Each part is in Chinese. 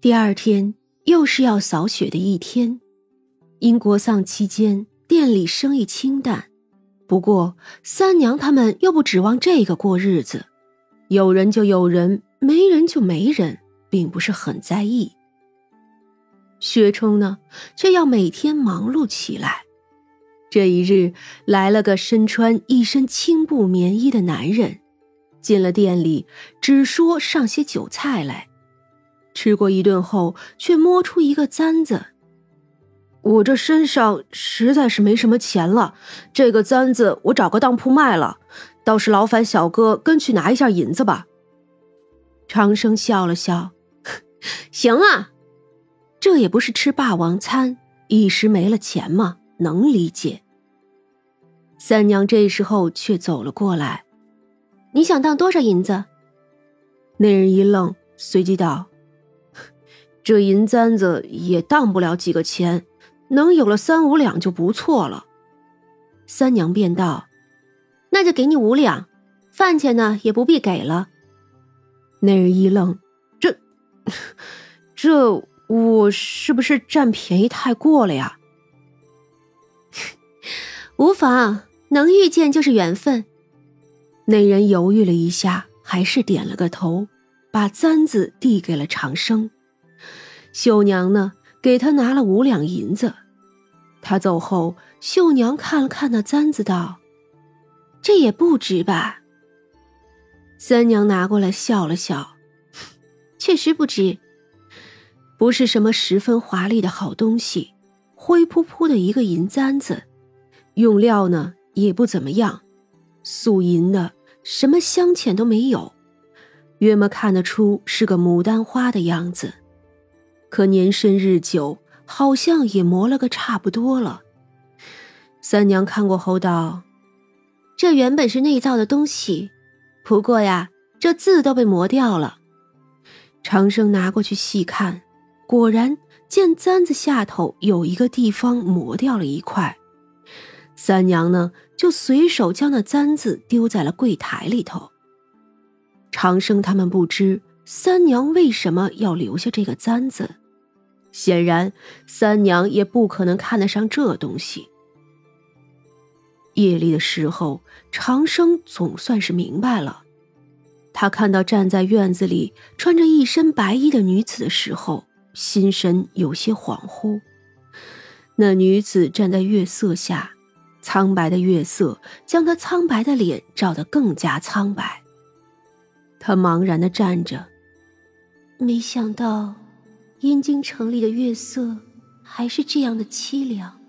第二天又是要扫雪的一天，因国丧期间店里生意清淡，不过三娘他们又不指望这个过日子，有人就有人，没人就没人，并不是很在意。薛冲呢，却要每天忙碌起来。这一日来了个身穿一身青布棉衣的男人，进了店里，只说上些酒菜来。吃过一顿后，却摸出一个簪子。我这身上实在是没什么钱了，这个簪子我找个当铺卖了，倒是劳烦小哥跟去拿一下银子吧。长生笑了笑，行啊。这也不是吃霸王餐，一时没了钱吗？能理解。三娘这时候却走了过来，你想当多少银子？那人一愣，随即道：“这银簪子也当不了几个钱，能有了三五两就不错了。”三娘便道：“那就给你五两，饭钱呢也不必给了。”那人一愣：“这，这……”我是不是占便宜太过了呀？无妨，能遇见就是缘分。那人犹豫了一下，还是点了个头，把簪子递给了长生。秀娘呢，给他拿了五两银子。他走后，秀娘看了看那簪子，道：“这也不值吧？”三娘拿过来笑了笑，确实不值。不是什么十分华丽的好东西，灰扑扑的一个银簪子，用料呢也不怎么样，素银的，什么镶嵌都没有，约么看得出是个牡丹花的样子，可年深日久，好像也磨了个差不多了。三娘看过后道：“这原本是内造的东西，不过呀，这字都被磨掉了。”长生拿过去细看。果然见簪子下头有一个地方磨掉了一块，三娘呢就随手将那簪子丢在了柜台里头。长生他们不知三娘为什么要留下这个簪子，显然三娘也不可能看得上这东西。夜里的时候，长生总算是明白了，他看到站在院子里穿着一身白衣的女子的时候。心神有些恍惚，那女子站在月色下，苍白的月色将她苍白的脸照得更加苍白。他茫然的站着，没想到燕京城里的月色还是这样的凄凉。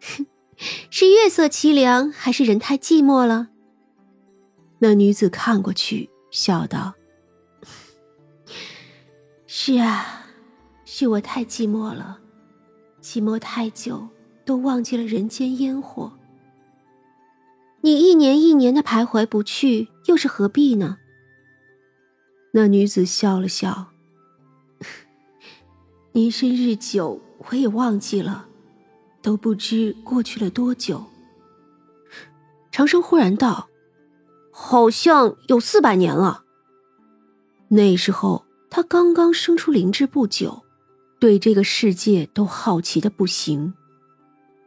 哼 是月色凄凉，还是人太寂寞了？那女子看过去，笑道。是啊，是我太寂寞了，寂寞太久，都忘记了人间烟火。你一年一年的徘徊不去，又是何必呢？那女子笑了笑，年深日久，我也忘记了，都不知过去了多久。长生忽然道：“好像有四百年了。”那时候。他刚刚生出灵智不久，对这个世界都好奇的不行。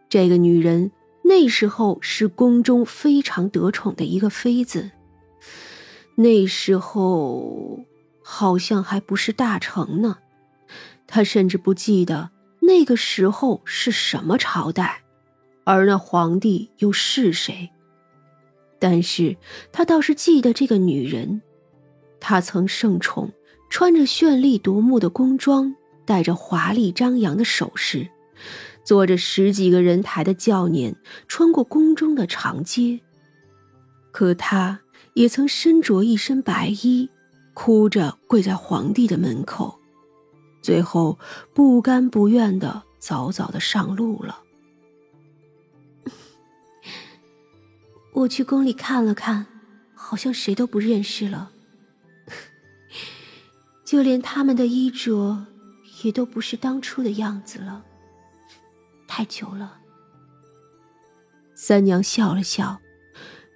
这个女人那时候是宫中非常得宠的一个妃子，那时候好像还不是大成呢。他甚至不记得那个时候是什么朝代，而那皇帝又是谁。但是他倒是记得这个女人，她曾盛宠。穿着绚丽夺目的宫装，戴着华丽张扬的首饰，坐着十几个人抬的轿辇，穿过宫中的长街。可他也曾身着一身白衣，哭着跪在皇帝的门口，最后不甘不愿的早早的上路了。我去宫里看了看，好像谁都不认识了。就连他们的衣着，也都不是当初的样子了。太久了。三娘笑了笑，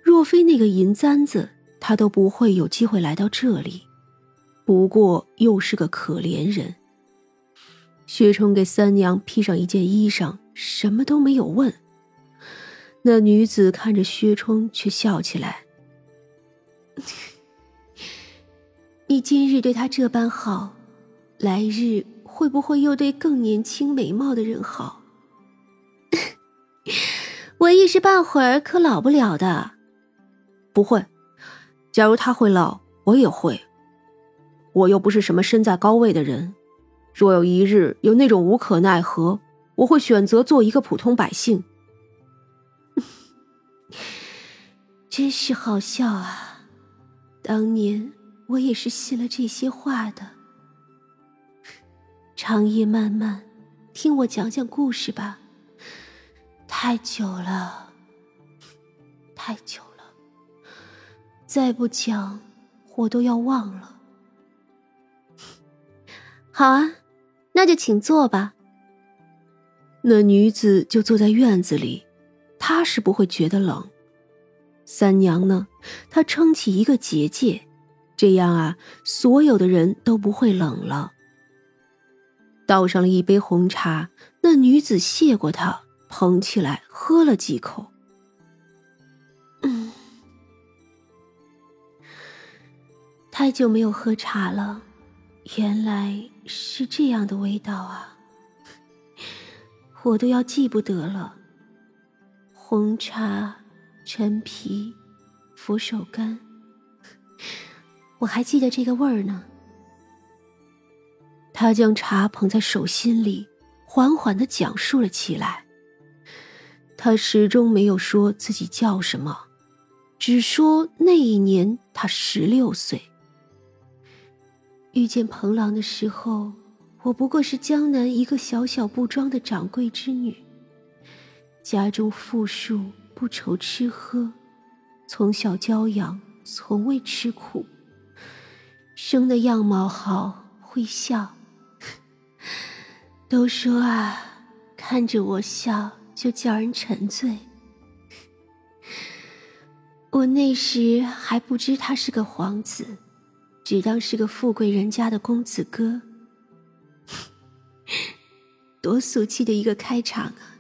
若非那个银簪子，她都不会有机会来到这里。不过又是个可怜人。薛冲给三娘披上一件衣裳，什么都没有问。那女子看着薛冲，却笑起来：“ 你今日对他这般好，来日会不会又对更年轻美貌的人好？我一时半会儿可老不了的。不会，假如他会老，我也会。我又不是什么身在高位的人，若有一日有那种无可奈何，我会选择做一个普通百姓。”真是好笑啊！当年我也是信了这些话的。长夜漫漫，听我讲讲故事吧。太久了，太久了，再不讲，我都要忘了。好啊，那就请坐吧。那女子就坐在院子里，她是不会觉得冷。三娘呢？她撑起一个结界，这样啊，所有的人都不会冷了。倒上了一杯红茶，那女子谢过他，捧起来喝了几口。嗯，太久没有喝茶了，原来是这样的味道啊！我都要记不得了，红茶。陈皮、佛手柑，我还记得这个味儿呢。他将茶捧在手心里，缓缓的讲述了起来。他始终没有说自己叫什么，只说那一年他十六岁。遇见彭郎的时候，我不过是江南一个小小布庄的掌柜之女，家中富庶。不愁吃喝，从小娇养，从未吃苦。生的样貌好，会笑。都说啊，看着我笑就叫人沉醉。我那时还不知他是个皇子，只当是个富贵人家的公子哥。多俗气的一个开场啊！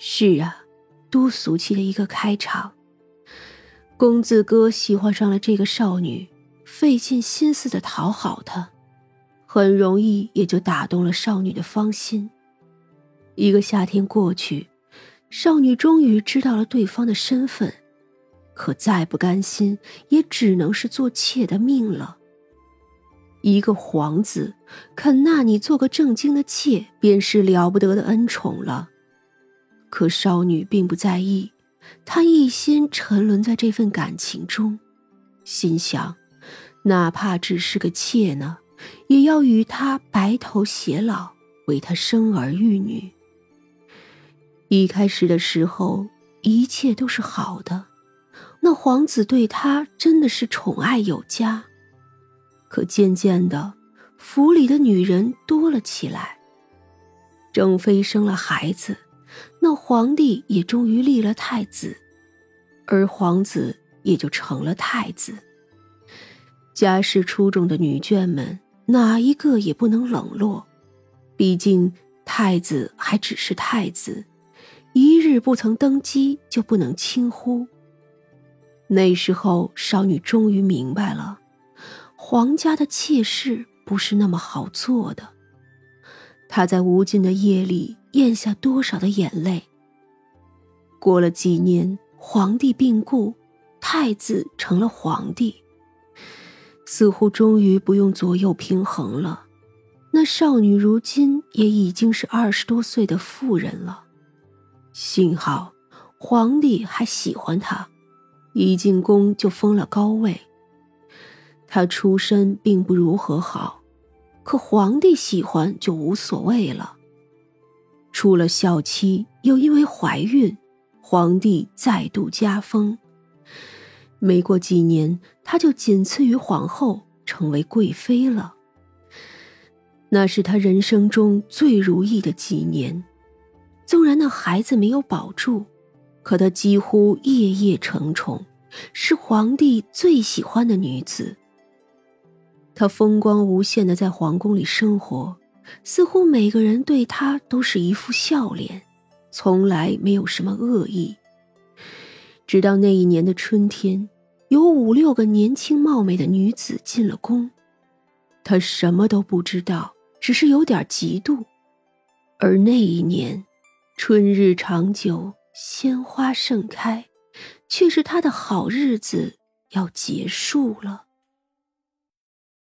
是啊，多俗气的一个开场。公子哥喜欢上了这个少女，费尽心思的讨好她，很容易也就打动了少女的芳心。一个夏天过去，少女终于知道了对方的身份，可再不甘心，也只能是做妾的命了。一个皇子肯纳你做个正经的妾，便是了不得的恩宠了。可少女并不在意，她一心沉沦在这份感情中，心想，哪怕只是个妾呢，也要与他白头偕老，为他生儿育女。一开始的时候，一切都是好的，那皇子对她真的是宠爱有加。可渐渐的，府里的女人多了起来，正妃生了孩子。那皇帝也终于立了太子，而皇子也就成了太子。家世出众的女眷们，哪一个也不能冷落。毕竟太子还只是太子，一日不曾登基就不能轻忽。那时候，少女终于明白了，皇家的妾室不是那么好做的。她在无尽的夜里。咽下多少的眼泪。过了几年，皇帝病故，太子成了皇帝，似乎终于不用左右平衡了。那少女如今也已经是二十多岁的妇人了。幸好皇帝还喜欢她，一进宫就封了高位。她出身并不如何好，可皇帝喜欢就无所谓了。出了孝期，又因为怀孕，皇帝再度加封。没过几年，她就仅次于皇后，成为贵妃了。那是她人生中最如意的几年。纵然那孩子没有保住，可她几乎夜夜承宠，是皇帝最喜欢的女子，他风光无限的在皇宫里生活，似乎每个人对他都是一副笑脸，从来没有什么恶意。直到那一年的春天，有五六个年轻貌美的女子进了宫，他什么都不知道，只是有点嫉妒。而那一年，春日长久，鲜花盛开，却是他的好日子要结束了。